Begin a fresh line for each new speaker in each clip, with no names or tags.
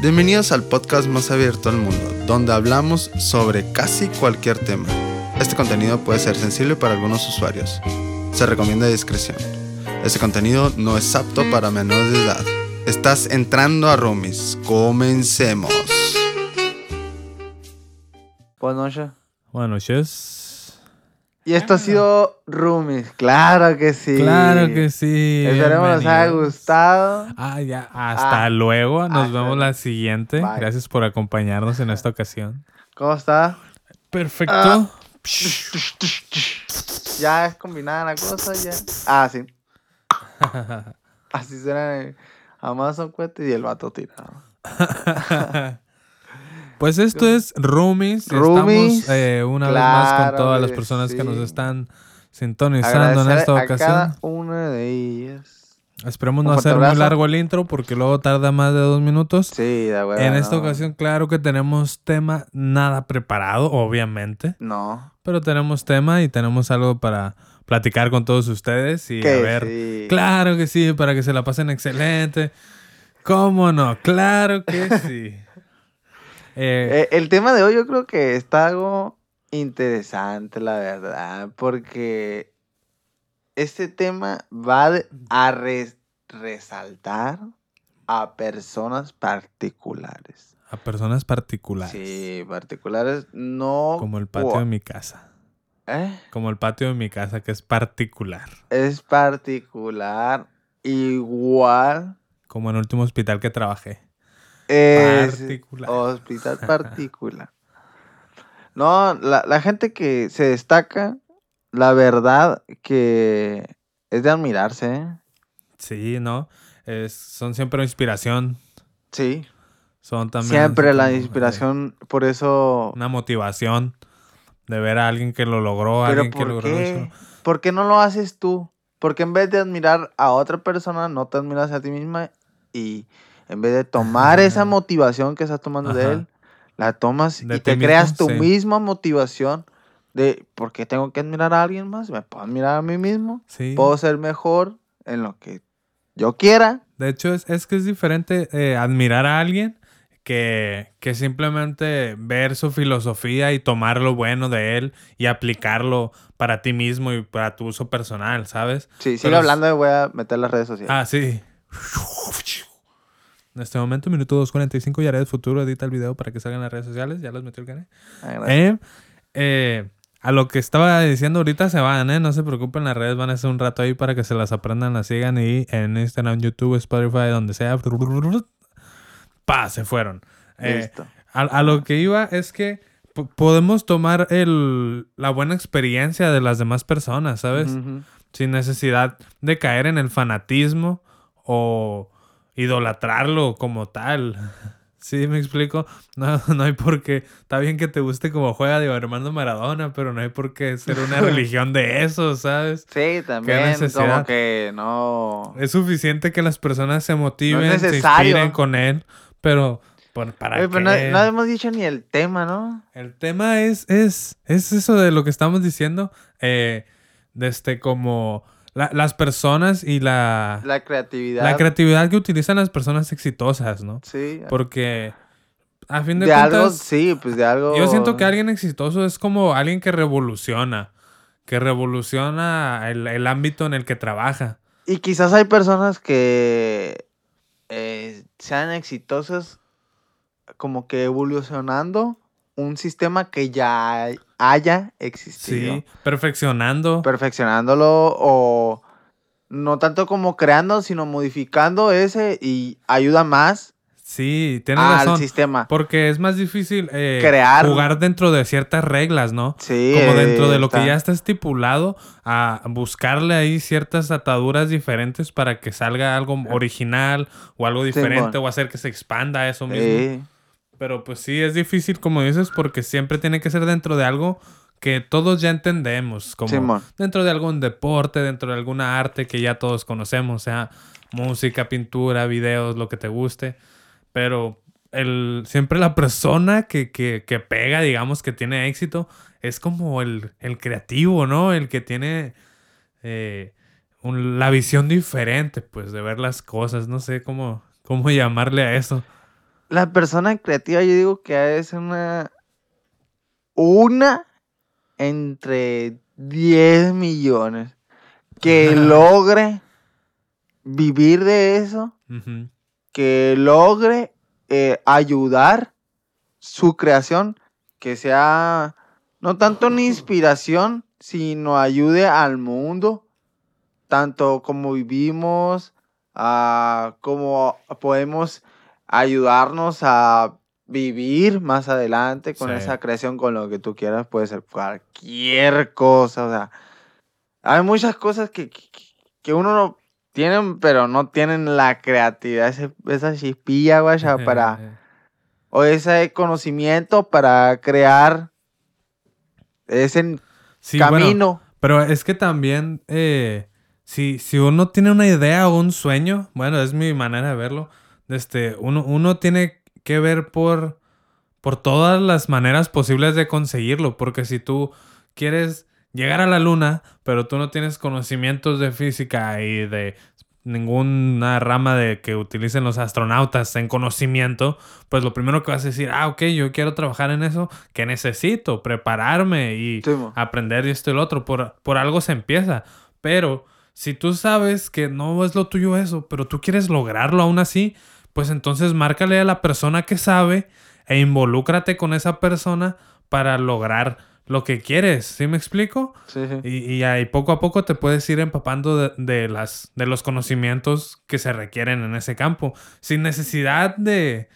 Bienvenidos al podcast más abierto al mundo, donde hablamos sobre casi cualquier tema. Este contenido puede ser sensible para algunos usuarios. Se recomienda discreción. Este contenido no es apto para menores de edad. Estás entrando a Roomies. Comencemos.
Buenas noches.
Buenas noches.
Y esto ha sido Roomies, claro que sí.
Claro que sí.
Esperemos les haya gustado.
Ah, ya. Hasta
Ah.
luego. Nos
Hasta
vemos la siguiente.
Bye.
Gracias por acompañarnos en esta ocasión.
¿Cómo está?
Perfecto.
Ah. Ya es combinada la cosa, ya. Ah, sí. Así en Amazon Cuete y el vato tirado.
pues esto es Roomies.
Roomies,
Estamos eh, una vez más con todas las personas que nos están sintonizando en esta
a
ocasión.
cada una de ellas.
Esperemos no hacer muy largo el intro porque luego tarda más de dos minutos.
Sí, de huevo.
en esta
no.
ocasión, claro que tenemos tema nada preparado, obviamente.
No.
Pero tenemos tema y tenemos algo para platicar con todos ustedes y a ver.
sí.
Claro que sí, para que se la pasen excelente. ¿Cómo no? Claro que sí. Eh,
Eh, el tema de hoy yo creo que está algo interesante, la verdad, porque este tema va a res- resaltar a personas particulares.
a personas particulares.
Sí, particulares no...
Como el patio de mi casa.
¿Eh?
Como el patio de mi casa, que es particular.
Es particular, igual
Como en el último hospital que trabajé.
Es
Particular.
hospital particular. No, la, la gente que se destaca, la verdad que es de admirarse, ¿eh?
Sí, ¿no? Es, son siempre inspiración.
Sí.
Son también.
Siempre la
eh,
inspiración, por eso...
una motivación de ver a alguien que lo logró,
Pero
alguien que
¿por
logró
qué?
eso.
¿Por qué no lo haces tú? Porque en vez de admirar a otra persona, no te admiras a ti misma y en vez de tomar esa motivación que estás tomando de él, la tomas
De
y te
mismo,
creas tu
sí.
misma motivación de ¿por qué tengo que admirar a alguien más? Me puedo admirar a mí mismo,
Sí.
puedo ser mejor en lo que yo quiera.
De hecho, es, es que es diferente eh, admirar a alguien que, que simplemente ver su filosofía y tomar lo bueno de él y aplicarlo para ti mismo y para tu uso personal, ¿sabes?
Sí, sigue
Pero es-
hablando y voy a meter las redes sociales.
Ah, sí. En este momento, minuto 2.45, ya haré el futuro, edita el video para que salgan las redes sociales. Ya los metió el canal.
Ah, gracias.
Eh, eh, a lo que estaba diciendo ahorita se van, ¿eh? No se preocupen, las redes van a ser un rato ahí para que se las aprendan, las sigan y en Instagram, YouTube, Spotify, donde sea. Pa, se fueron. Eh,
Listo.
a, a lo que iba es que po- podemos tomar el, la buena experiencia de las demás personas, ¿sabes? Sin necesidad de caer en el fanatismo o idolatrarlo como tal. ¿Sí me explico? No, no hay por qué. Está bien que te guste como juega Diego Armando Maradona, pero no hay por qué ser una religión de eso, ¿sabes?
Sí, también
necesidad?
como que no...
Es suficiente que las personas se motiven, se
necesario.
inspiren con él, pero ¿por- ¿para
Oye, pero
qué?
no, no hemos dicho ni el tema, ¿no?
El tema es, es, es eso de lo que estamos diciendo, eh, de este como la- las personas y la,
La creatividad.
la creatividad que utilizan las personas exitosas, ¿no?
Sí.
Porque a fin de,
de
cuentas,
algo, sí, pues de algo.
yo siento que alguien exitoso es como alguien que revoluciona, que revoluciona el, el ámbito en el que trabaja.
Y quizás hay personas que eh, sean exitosas como que evolucionando un sistema que ya hay- haya existido.
Sí, perfeccionando.
Perfeccionándolo o no tanto como creando, sino modificando ese y ayuda más
Sí, tienes
al
razón.
sistema.
Porque es más difícil eh,
Crear.
jugar dentro de ciertas reglas, ¿no?
Sí.
como dentro de lo que ya está estipulado, a buscarle ahí ciertas ataduras diferentes para que salga algo original o algo diferente o hacer que se expanda eso mismo.
Sí.
Pero pues sí, es difícil, como dices, porque siempre tiene que ser dentro de algo que todos ya entendemos, como dentro de algún deporte, dentro de alguna arte que ya todos conocemos, sea música, pintura, videos, lo que te guste. Pero el, siempre la persona que, que, que pega, digamos, que tiene éxito, es como el, el creativo, ¿no? El que tiene eh, un- la visión diferente, pues, de ver las cosas. No sé cómo, cómo llamarle a eso.
La persona creativa, yo digo que es una. Una entre 10 millones que logre vivir de eso, que logre eh, ayudar su creación, que sea no tanto una inspiración, sino ayude al mundo, tanto como vivimos, a como podemos ayudarnos a vivir más adelante con
Sí.
esa creación, con lo que tú quieras, puede ser cualquier cosa, o sea, hay muchas cosas que, que, que uno no tienen, pero no tienen la creatividad, ese- esa chispilla, guaya, para, o ese conocimiento para crear ese
Sí, bueno,
camino.
Pero es que también, eh, si, si uno tiene una idea o un sueño, bueno, es mi manera de verlo, este, uno, uno tiene que ver por, por todas las maneras posibles de conseguirlo, porque si tú quieres llegar a la luna, pero tú no tienes conocimientos de física y de ninguna rama de que utilicen los astronautas en conocimiento, pues lo primero que vas a decir, ah, ok, yo quiero trabajar en eso, que necesito? Prepararme y
Sí,
aprender y esto y lo otro. Por, por algo se empieza. Pero si tú sabes que no es lo tuyo eso, pero tú quieres lograrlo aún así, pues entonces márcale a la persona que sabe e involúcrate con esa persona para lograr lo que quieres. ¿Sí me explico?
Sí, sí.
Y, y ahí poco a poco te puedes ir empapando de, de las, de los conocimientos que se requieren en ese campo. Sin necesidad de,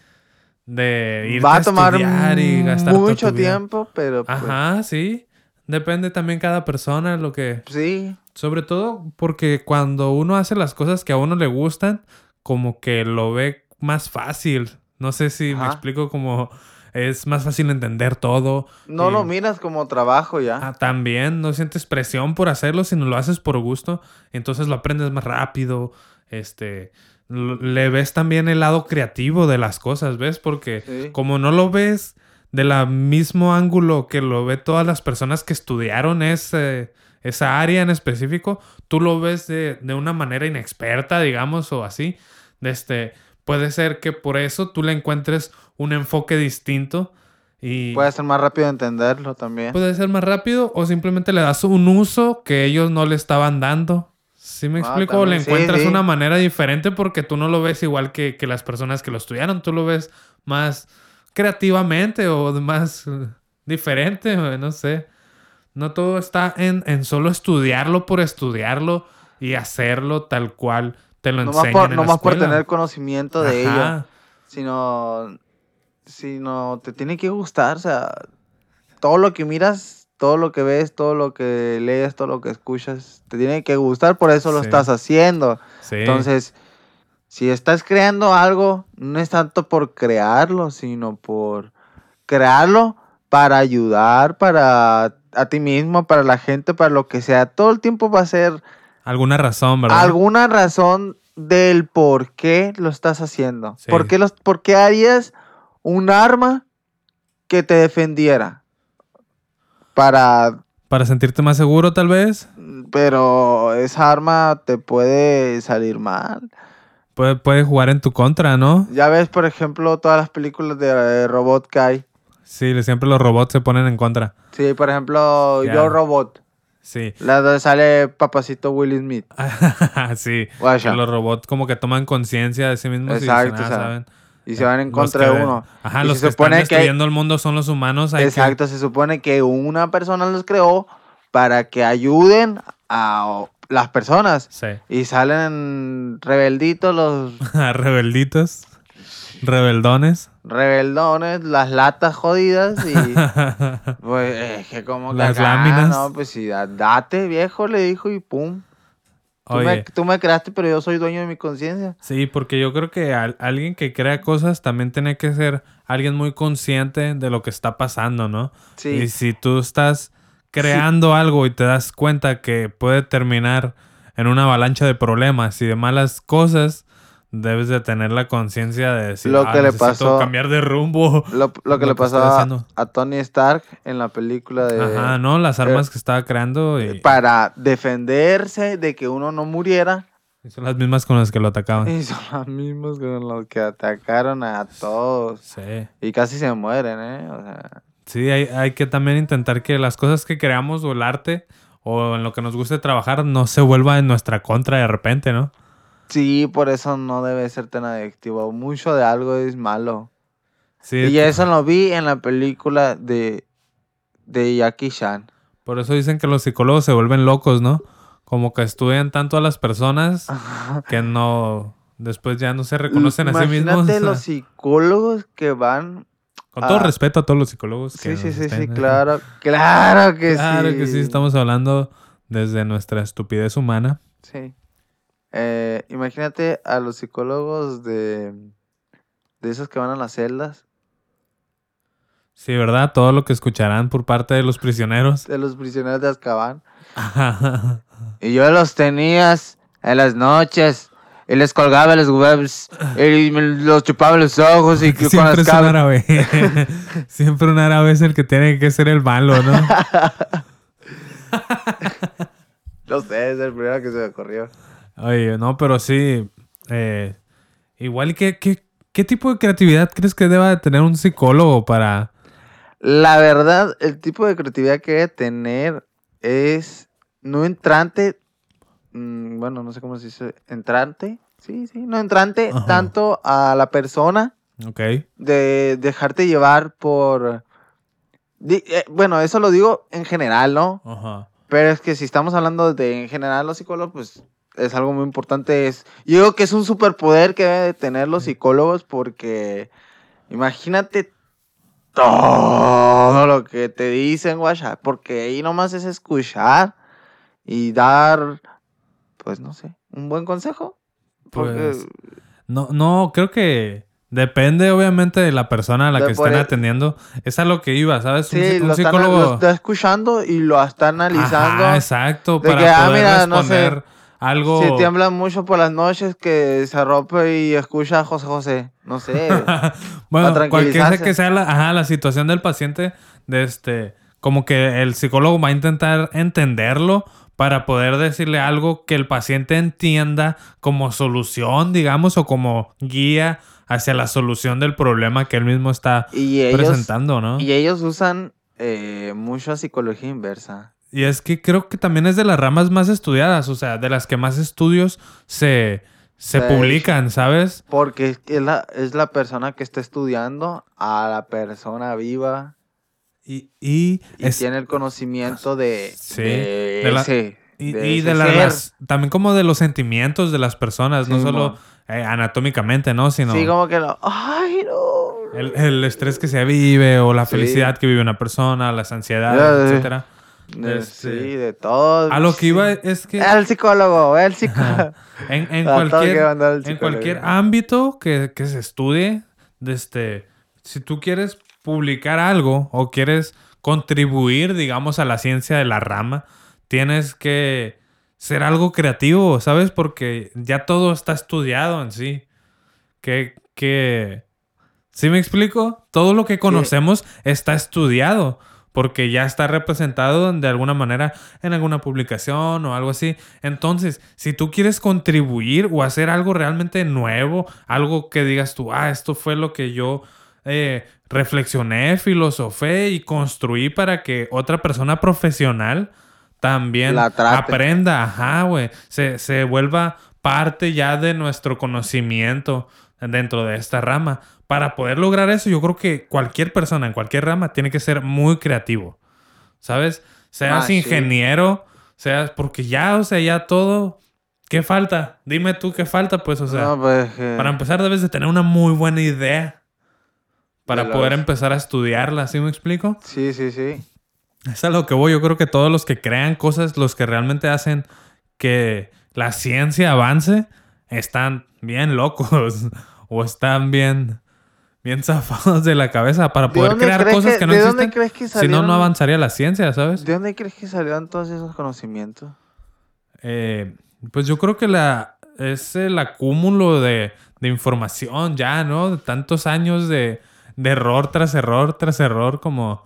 de
Va a tomar
estudiar y gastar
mucho tiempo, pero pues,
Ajá, sí. Depende también cada persona lo que...
sí.
Sobre todo porque cuando uno hace las cosas que a uno le gustan, como que lo ve más fácil. No sé si me explico como es más fácil entender todo.
No
y-
lo miras como trabajo ya.
Ah, también no sientes presión por hacerlo, sino lo haces por gusto. Entonces lo aprendes más rápido. Este, le ves también el lado creativo de las cosas, ¿ves? Porque
Sí.
como no lo ves de la mismo ángulo que lo ve todas las personas que estudiaron ese, esa área en específico, tú lo ves de, de una manera inexperta, digamos, o así. Este, puede ser que por eso tú le encuentres un enfoque distinto y
Puede ser más rápido entenderlo también.
puede ser más rápido o simplemente le das un uso que ellos no le estaban dando. ¿Sí me
Ah,
explico? O le
sí,
encuentras
sí.
una manera diferente porque tú no lo ves igual que, que las personas que lo estudiaron. Tú lo ves más creativamente o más eh, diferente, no sé. No todo está en, en solo estudiarlo por estudiarlo y hacerlo tal cual te lo
Nomás
enseñan
por,
en la
nomás por
escuela.
tener conocimiento de ello.
Ajá.
Sino, sino te tiene que gustar. O sea, todo lo que miras, todo lo que ves, todo lo que lees, todo lo que escuchas, te tiene que gustar. Por eso lo
Sí.
estás haciendo.
Sí.
Entonces, si estás creando algo, no es tanto por crearlo, sino por crearlo para ayudar, para a ti mismo, para la gente, para lo que sea. Todo el tiempo va a ser
Alguna razón, ¿verdad?
alguna razón del por qué lo estás haciendo.
Sí.
¿Por, qué los, ¿Por qué harías un arma que te defendiera? Para...
Para sentirte más seguro, tal vez.
Pero esa arma te puede salir mal.
Puede, puede jugar en tu contra, ¿no?
Ya ves, por ejemplo, todas las películas de Robot que hay.
Sí, siempre los robots se ponen en contra.
Sí, por ejemplo. Yo Robot.
Sí.
La donde sale papacito Will Smith.
sí.
Guaya.
Los robots como que toman conciencia de sí mismos
Exacto,
y dicen, ah.
Y se van en contra
que-
de uno.
Ajá,
Y
los
se
que están
supone que-
destruyendo el mundo son los humanos. Hay que-
Exacto, se supone que una persona los creó para que ayuden a las personas.
Sí.
Y salen rebelditos los
Rebelditos. Rebeldones.
rebeldones, las latas jodidas y pues es que como que
Las
acá,
láminas.
No, pues sí, da- date viejo, le dijo y pum. Tú me,
Oye,
tú me creaste, pero yo soy dueño de mi conciencia.
sí, porque yo creo que al- alguien que crea cosas también tiene que ser alguien muy consciente de lo que está pasando, ¿no?
Sí.
Y si tú estás creando algo y te das cuenta que puede terminar en una avalancha de problemas y de malas cosas, debes de tener la conciencia de decir,
Lo
"Ah,
que le
necesito
pasó-
cambiar de rumbo.
Lo, lo que
lo
le pasó a, a Tony Stark en la película de...
Ajá, ¿no? Las armas que estaba creando y...
Para defenderse de que uno no muriera,
Y son las mismas con las que lo atacaban.
Y son los mismos con los que atacaron a todos.
Sí.
Y casi se mueren, ¿eh? O sea,
Sí, hay, hay que también intentar que las cosas que creamos o el arte o en lo que nos guste trabajar no se vuelva en nuestra contra de repente, ¿no?
Sí, por eso no debe ser tan adictivo. Mucho de algo es malo.
Sí,
Y eso lo vi en la película de, de Jackie Chan.
por eso dicen que los psicólogos se vuelven locos, ¿no? Como que estudian tanto a las personas que no, después ya no se reconocen a sí mismos.
Imagínate los psicólogos que van.
Con todo respeto a todos los psicólogos. que
Sí, sí, sí, sí, claro. Claro que
Claro
sí.
que sí, estamos hablando desde nuestra estupidez humana.
Sí. Eh, imagínate a los psicólogos de, de esos que van a las celdas,
Sí, ¿verdad? Todo lo que escucharán por parte de los prisioneros.
de los prisioneros de Azkaban. Y yo los tenías en las noches. Y les colgaba los huevos. Y me los chupaba los ojos. Y con
Siempre
las
es un árabe. Siempre un árabe es el que tiene que ser el malo, ¿no?
No sé, es el primero que se me ocurrió.
Oye, no, pero sí. eh, igual, ¿qué, qué, ¿qué tipo de creatividad crees que deba de tener un psicólogo para...
La verdad, el tipo de creatividad que debe tener es no entrante. mm, bueno, no sé cómo se dice. Entrante. Sí, sí, no entrante
Ajá.
tanto a la persona
Ok.
de dejarte llevar por... di- eh, bueno, eso lo digo en general, ¿no?
Ajá.
Pero es que si estamos hablando de en general los psicólogos, pues es algo muy importante. Es, yo digo que es un superpoder que deben de tener los psicólogos porque imagínate todo lo que te dicen, guacha, porque ahí nomás es escuchar y dar, pues no sé, un buen consejo. Porque
Pues, No, no, creo que depende obviamente de la persona a la
De
que estén atendiendo. Es a lo que iba, ¿sabes? Un,
sí,
psi- un
lo, están-
psicólogo...
lo está escuchando y lo está analizando.
Ajá, exacto,
de
para
que, ah, no sé,
algo...
Si tiembla mucho por las noches, que se arrope y escucha a José José. No sé.
bueno,
para
cualquier sea
tranquilizarse.
que sea la, ajá, la situación del paciente, de este, como que el psicólogo va a intentar entenderlo para poder decirle algo que el paciente entienda como solución, digamos, o como guía hacia la solución del problema que él mismo está
y ellos,
presentando, ¿no?
y ellos usan eh, mucho psicología inversa.
Y es que creo que también es de las ramas más estudiadas, o sea, de las que más estudios se, se
Sí.
publican, ¿sabes?
Porque es, la, es la persona que está estudiando a la persona viva
Y, y,
y
es-
tiene el conocimiento de,
Sí,
de
de la-
ese.
y,
de
y de las- también como de los sentimientos de las personas, no solo eh, anatómicamente, ¿no? Sino
Sí, como que lo. ¡Ay, no!
el, el estrés que se vive o la felicidad que vive una persona, las ansiedades, etcétera. Este,
sí, de todo.
A lo que iba es que
El psicólogo, el psicólogo.
en, cualquier, en ámbito que, que se estudie, este, si tú quieres publicar algo o quieres contribuir, digamos, a la ciencia de la rama, tienes que ser algo creativo, ¿sabes? Porque ya todo está estudiado en sí. Que, que... ¿Sí me explico? Todo lo que conocemos está estudiado. Porque ya está representado de alguna manera en alguna publicación o algo así. Entonces, si tú quieres contribuir o hacer algo realmente nuevo, algo que digas tú, ah, esto fue lo que yo eh, reflexioné, filosofé y construí para que otra persona profesional también
La
aprenda, ajá, güey, se, se vuelva parte ya de nuestro conocimiento dentro de esta rama. Para poder lograr eso, yo creo que cualquier persona en cualquier rama tiene que ser muy creativo, ¿sabes? Seas
Ah, sí.
ingeniero, seas, porque ya, o sea, ya todo, ¿qué falta? Dime tú qué falta, pues, o sea,
no, pues, eh,
para empezar debes de tener una muy buena idea para
De
poder empezar a estudiarla, ¿sí me explico?
Sí, sí, sí.
Es a lo que voy. Yo creo que todos los que crean cosas, los que realmente hacen que la ciencia avance, están bien locos o están bien, bien zafados de la cabeza para
¿De
poder
dónde
crear cosas que, no
¿De dónde
existen.
crees que
Si no,
salieron?
no avanzaría la ciencia, ¿sabes?
¿De dónde crees que salieron todos esos conocimientos?
Eh, pues yo creo que la, es el acúmulo de, de información ya, ¿no? De tantos años de, de error tras error tras error, como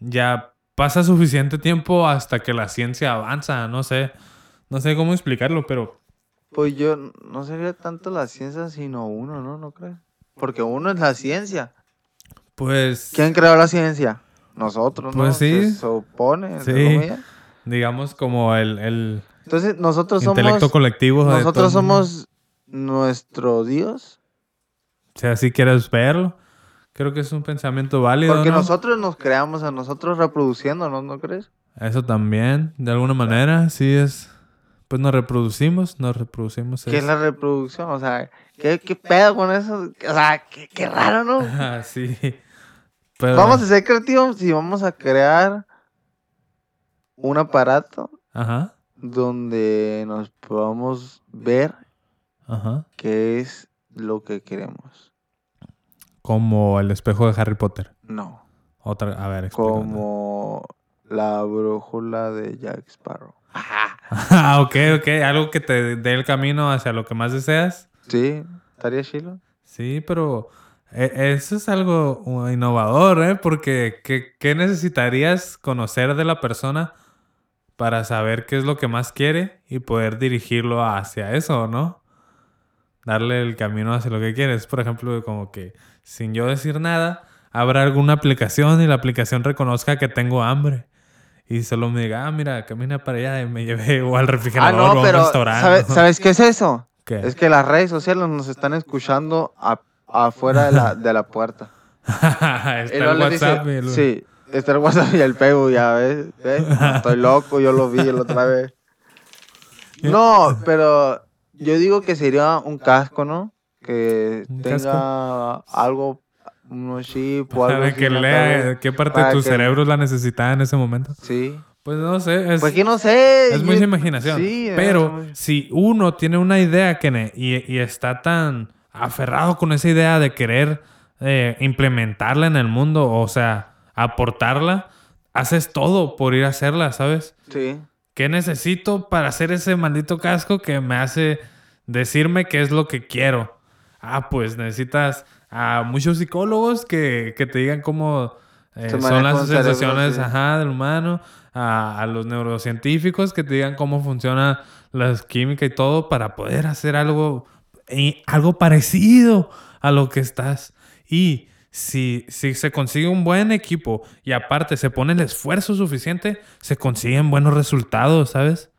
ya pasa suficiente tiempo hasta que la ciencia avanza, no sé, no sé cómo explicarlo, pero
Pues yo no sería tanto la ciencia, sino uno, ¿no? ¿No crees? Porque uno es la ciencia.
Pues,
¿Quién creó la ciencia? Nosotros, ¿no?
Pues sí.
Se supone.
Sí. digamos, como el, el
Entonces, nosotros somos.
intelecto colectivo.
Nosotros somos nuestro Dios.
O sea, si quieres verlo, creo que es un pensamiento válido,
Porque
¿no?
nosotros nos creamos a nosotros reproduciéndonos, ¿no crees?
Eso también, de alguna manera, sí es... Pues nos reproducimos, nos reproducimos.
¿Qué es la reproducción? O sea, ¿qué, qué pedo con eso? O sea, qué, qué raro, ¿no?
Ah, sí. Pero,
Vamos a ser creativos y vamos a crear un aparato
Ajá,
donde nos podamos ver
ajá.
qué es lo que queremos.
Como el espejo de Harry Potter.
No,
Otra, a ver, explícame.
como la brújula de Jack Sparrow.
Ah, ok, ok. Algo que te dé el camino hacia lo que más deseas.
Sí, estaría chilo.
Sí, pero eh, eso es algo uh, innovador, ¿eh? Porque ¿qué, qué necesitarías conocer de la persona para saber qué es lo que más quiere y poder dirigirlo hacia eso, ¿no? Darle el camino hacia lo que quieres. Por ejemplo, como que sin yo decir nada, habrá alguna aplicación y la aplicación reconozca que tengo hambre. Y solo me diga, ah, mira, camina para allá y me lleve o al
Ah,
refrigerador
no,
o a un
pero
restaurante.
¿sabes, ¿sabes qué es eso?
¿Qué?
Es que las redes sociales nos están escuchando a- afuera de la, de la puerta.
Está el
dice,
WhatsApp y el-
Sí, está el WhatsApp y el Facebook, ya ves. No Estoy loco, yo lo vi la otra vez. No, pero yo digo que sería un casco, ¿no? Que
¿Un
tenga algo, unos chip o algo
Para que lea qué parte de tu
que-
cerebro la necesitaba en ese momento.
Sí.
Pues no sé, es,
Pues que no sé.
es
yo-
mucha imaginación.
Sí,
Pero
es-
si uno tiene una idea que y, y está tan aferrado con esa idea de querer eh, implementarla en el mundo, o sea, aportarla, haces todo por ir a hacerla, ¿sabes?
Sí.
¿Qué necesito para hacer ese maldito casco que me hace decirme qué es lo que quiero? Ah, pues necesitas a muchos psicólogos que, que te digan cómo eh, son las
un cerebro,
sensaciones
sí.
ajá, del humano, a, a los neurocientíficos que te digan cómo funciona la química y todo para poder hacer algo, eh, algo parecido a lo que estás. Y si, si se consigue un buen equipo y aparte se pone el esfuerzo suficiente, se consiguen buenos resultados, ¿sabes?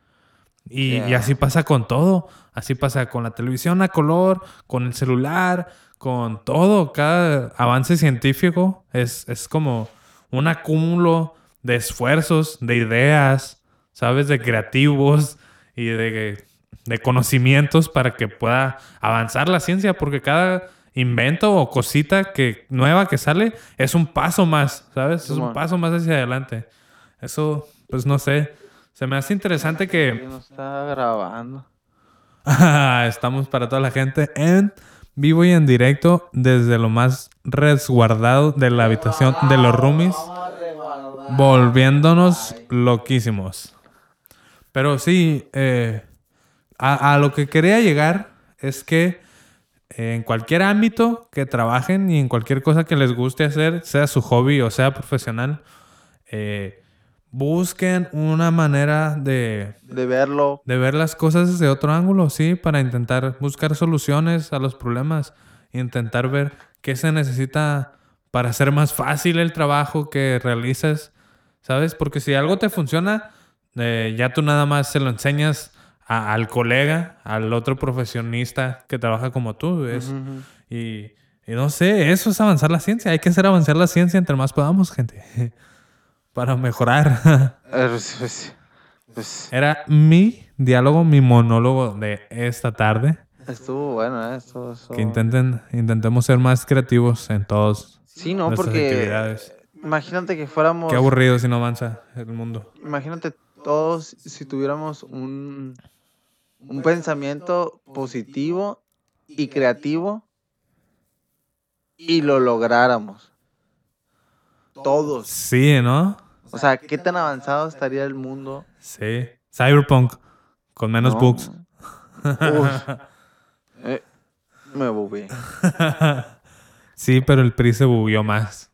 Y, y
Ya.
así pasa con todo. Así pasa con la televisión a color, con el celular, con todo. Cada avance científico es, es como un acúmulo de esfuerzos, de ideas, ¿sabes? De creativos y de, de conocimientos para que pueda avanzar la ciencia, porque cada invento o cosita que nueva que sale es un paso más, ¿sabes? Es un paso más hacia adelante. Eso, pues no sé. Se me hace interesante que
Que no está grabando.
Estamos para toda la gente en vivo y en directo desde lo más resguardado de la habitación de los roomies, volviéndonos loquísimos. Pero sí, eh, a, lo que quería llegar es que eh, en cualquier ámbito que trabajen y en cualquier cosa que les guste hacer, sea su hobby o sea profesional, eh, busquen una manera de
De verlo.
de ver las cosas desde otro ángulo, sí, para intentar buscar soluciones a los problemas, intentar ver qué se necesita para hacer más fácil el trabajo que realices, ¿sabes? Porque si algo te funciona, eh, ya tú nada más se lo enseñas a- al colega, al otro profesionista que trabaja como tú, ¿ves? Y, y no sé, eso es avanzar la ciencia, hay que hacer avanzar la ciencia entre más podamos, gente, para mejorar.
Pues, pues, pues,
Era mi diálogo, mi monólogo de esta tarde.
estuvo bueno, ¿eh? Estuvo, estuvo-
Que intenten, intentemos ser más creativos en todos
Sí, no, porque
actividades.
imagínate que fuéramos...
Qué aburrido si no avanza el mundo.
Imagínate todos si tuviéramos un, un pensamiento positivo y creativo y lo lográramos. Todos.
Sí, ¿no?
O sea, ¿qué tan avanzado estaría el mundo?
Sí. Cyberpunk con menos
No.
bugs.
Eh, me bugué.
sí, pero el PRI se bugueó más.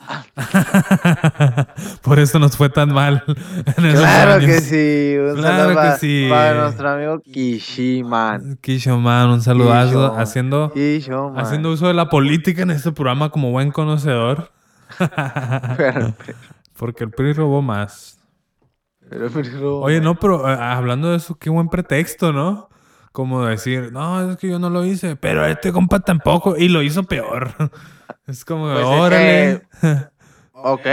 Por eso nos fue tan mal en
Claro
años.
que sí. Un
Claro
saludo
que
para,
sí.
para nuestro amigo Kishiman.
Kishoman, un saludazo
Kishoman.
haciendo,
Kishiman.
haciendo uso de la política en este programa como buen conocedor.
Pero,
Porque el PRI robó más.
pero, pero-
Oye, no, pero eh, hablando de eso, qué buen pretexto, ¿no? Como decir, no, es que yo no lo hice, pero este compa tampoco, y lo hizo peor. Es como,
Pues es
órale.
Ok,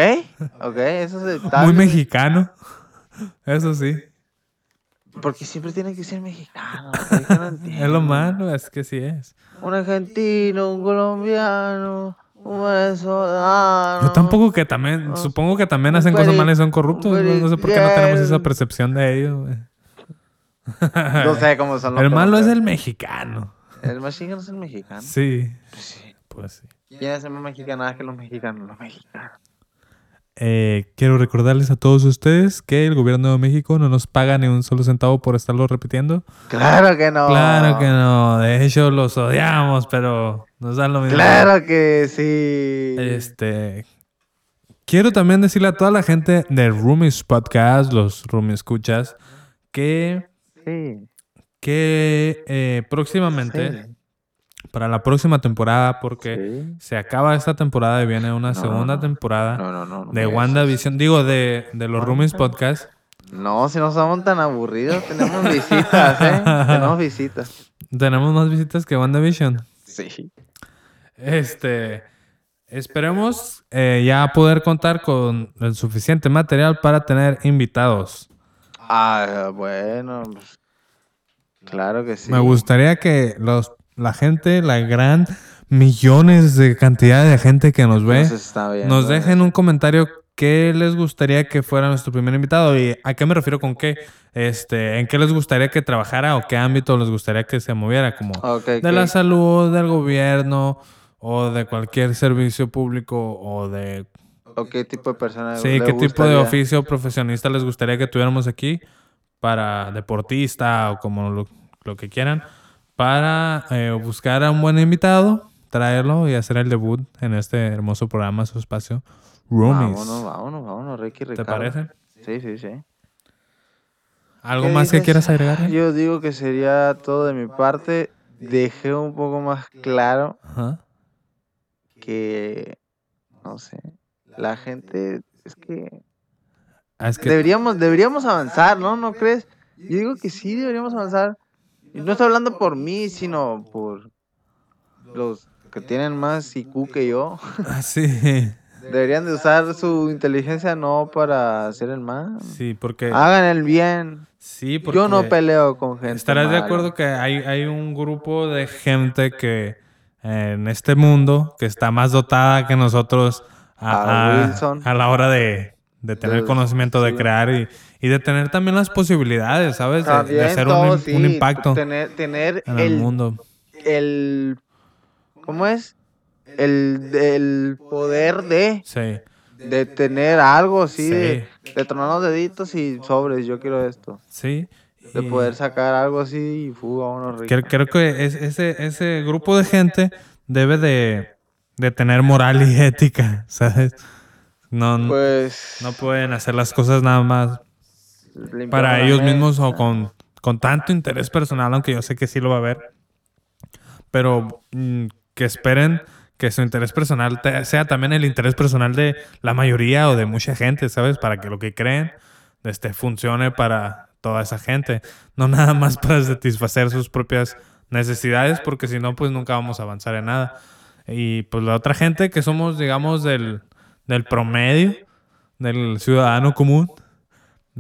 ok, eso es.
Muy mexicano. Eso sí.
Porque siempre tiene que ser mexicano. que no.
Es lo malo, es que sí es.
Un argentino, un colombiano,
Yo tampoco que también, supongo que también hacen cosas malas y son corruptos. No, sé por qué no tenemos esa percepción de ellos. güey.
No sé cómo son los
El malo es el mexicano.
El mexicano es el mexicano.
Sí,
Pues sí.
pues sí.
¿Quién es el más mexicano que los mexicanos? Los mexicanos.
Eh, quiero recordarles a todos ustedes que el gobierno de México no nos paga ni un solo centavo por estarlo repitiendo.
Claro que no.
Claro que no, de hecho los odiamos, pero nos dan lo mismo.
Claro que sí.
Este. Quiero también decirle a toda la gente de Roomies Podcast, los Roomies Escuchas, que,
Sí.
que eh, próximamente,
Sí.
Para la próxima temporada, porque
Sí.
se acaba esta temporada y viene una
No,
segunda
no.
temporada
No,
de WandaVision, digo, de, de los Roomies Podcast.
No, si no somos tan aburridos, tenemos visitas, ¿eh? tenemos visitas.
Tenemos más visitas que WandaVision.
Sí.
Este, esperemos eh, ya poder contar con el suficiente material para tener invitados.
Ah, bueno. pues, claro que sí.
Me gustaría que los, la gente, la gran millones de cantidad de gente que nos ve,
Nos está viendo,
nos dejen un comentario qué les gustaría que fuera nuestro primer invitado y a qué me refiero con qué, este, en qué les gustaría que trabajara o qué ámbito les gustaría que se moviera, como de
ok.
la salud, del gobierno o de cualquier servicio público o de
¿O qué tipo de persona
Sí, ¿qué tipo de oficio profesionista les gustaría que tuviéramos aquí? Para deportista o como lo, lo que quieran. Para eh, buscar a un buen invitado, traerlo y hacer el debut en este hermoso programa, su espacio. Roomies.
Vámonos, vámonos, vámonos, Ricky
¿Te parece?
Sí, sí, sí.
¿Algo
¿Qué
más que quieras agregar?
Yo digo que sería todo de mi parte. Dejé un poco más claro
Ajá.
que, no sé, la gente es que
Ah, es que
deberíamos, deberíamos avanzar, ¿no? ¿No crees? Yo digo que sí deberíamos avanzar. Y no estoy hablando por mí, sino por los que tienen más IQ que yo.
Ah, sí.
Deberían de usar su inteligencia no para hacer el mal.
Sí, porque
Hagan el bien.
sí, porque
Yo no peleo con gente.
Estarás de acuerdo que hay, hay un grupo de gente que eh, en este mundo que está más dotada que nosotros a,
A
a-
Wilson.
a la hora de, de tener
De-
conocimiento, de crear y, y de tener también las posibilidades, ¿sabes? De, hacer un,
todo,
im-
sí,
un impacto
Tener, tener
en el
el,
mundo.
el. ¿Cómo es? El, el poder de,
Sí,
de tener algo así, de,
Sí.
de tronar los deditos y sobres, yo quiero esto.
sí.
De
Y
poder sacar algo así y fuga uno rico.
creo, creo que es- ese, ese grupo de gente debe de, de tener moral y ética, ¿sabes? No,
Pues.
no pueden hacer las cosas nada más para ellos
mesa.
mismos o con, con tanto interés personal, aunque yo sé que sí lo va a haber. Pero mm, que esperen que su interés personal te- sea también el interés personal de la mayoría o de mucha gente, ¿sabes? Para que lo que creen este, funcione para toda esa gente. No nada más para satisfacer sus propias necesidades, porque si no, pues nunca vamos a avanzar en nada. Y pues la otra gente que somos, digamos, del, del promedio, del ciudadano común,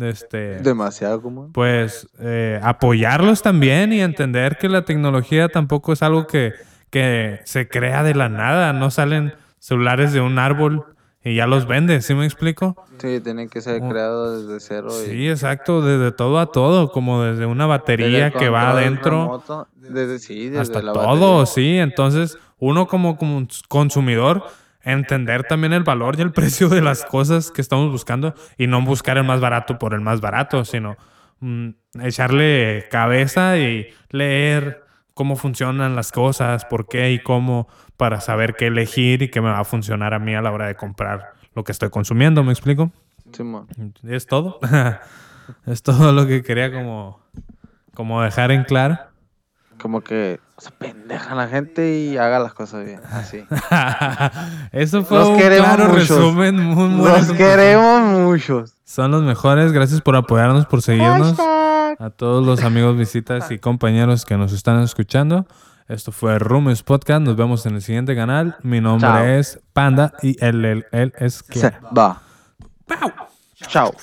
este,
Demasiado común.
pues eh, apoyarlos también y entender que la tecnología tampoco es algo que, que se crea de la nada. No salen celulares de un árbol y ya los venden, ¿sí me explico?
Sí, tienen que ser creados desde cero. y-
Sí, exacto, desde todo a todo, como desde una batería que va adentro
remoto, desde, sí, desde
hasta
la
todo,
batería.
sí. Entonces, uno como, como consumidor, entender también el valor y el precio de las cosas que estamos buscando y no buscar el más barato por el más barato, sino mm, echarle cabeza y leer cómo funcionan las cosas, por qué y cómo, para saber qué elegir y qué me va a funcionar a mí a la hora de comprar lo que estoy consumiendo, ¿me explico?
Simón.
Es todo. es todo lo que quería como, como dejar en claro.
Como que se pendeja la gente y haga las cosas bien. Así.
Eso fue
Los
un claro
muchos.
resumen. Muy, muy
Los
resumen.
queremos muchos.
Son los mejores. Gracias por apoyarnos, por seguirnos. A todos los amigos, visitas y compañeros que nos están escuchando. Esto fue Rumes Podcast. Nos vemos en el siguiente canal. Mi nombre
Chao.
es Panda y él, él, él es que.
Se va. Chao.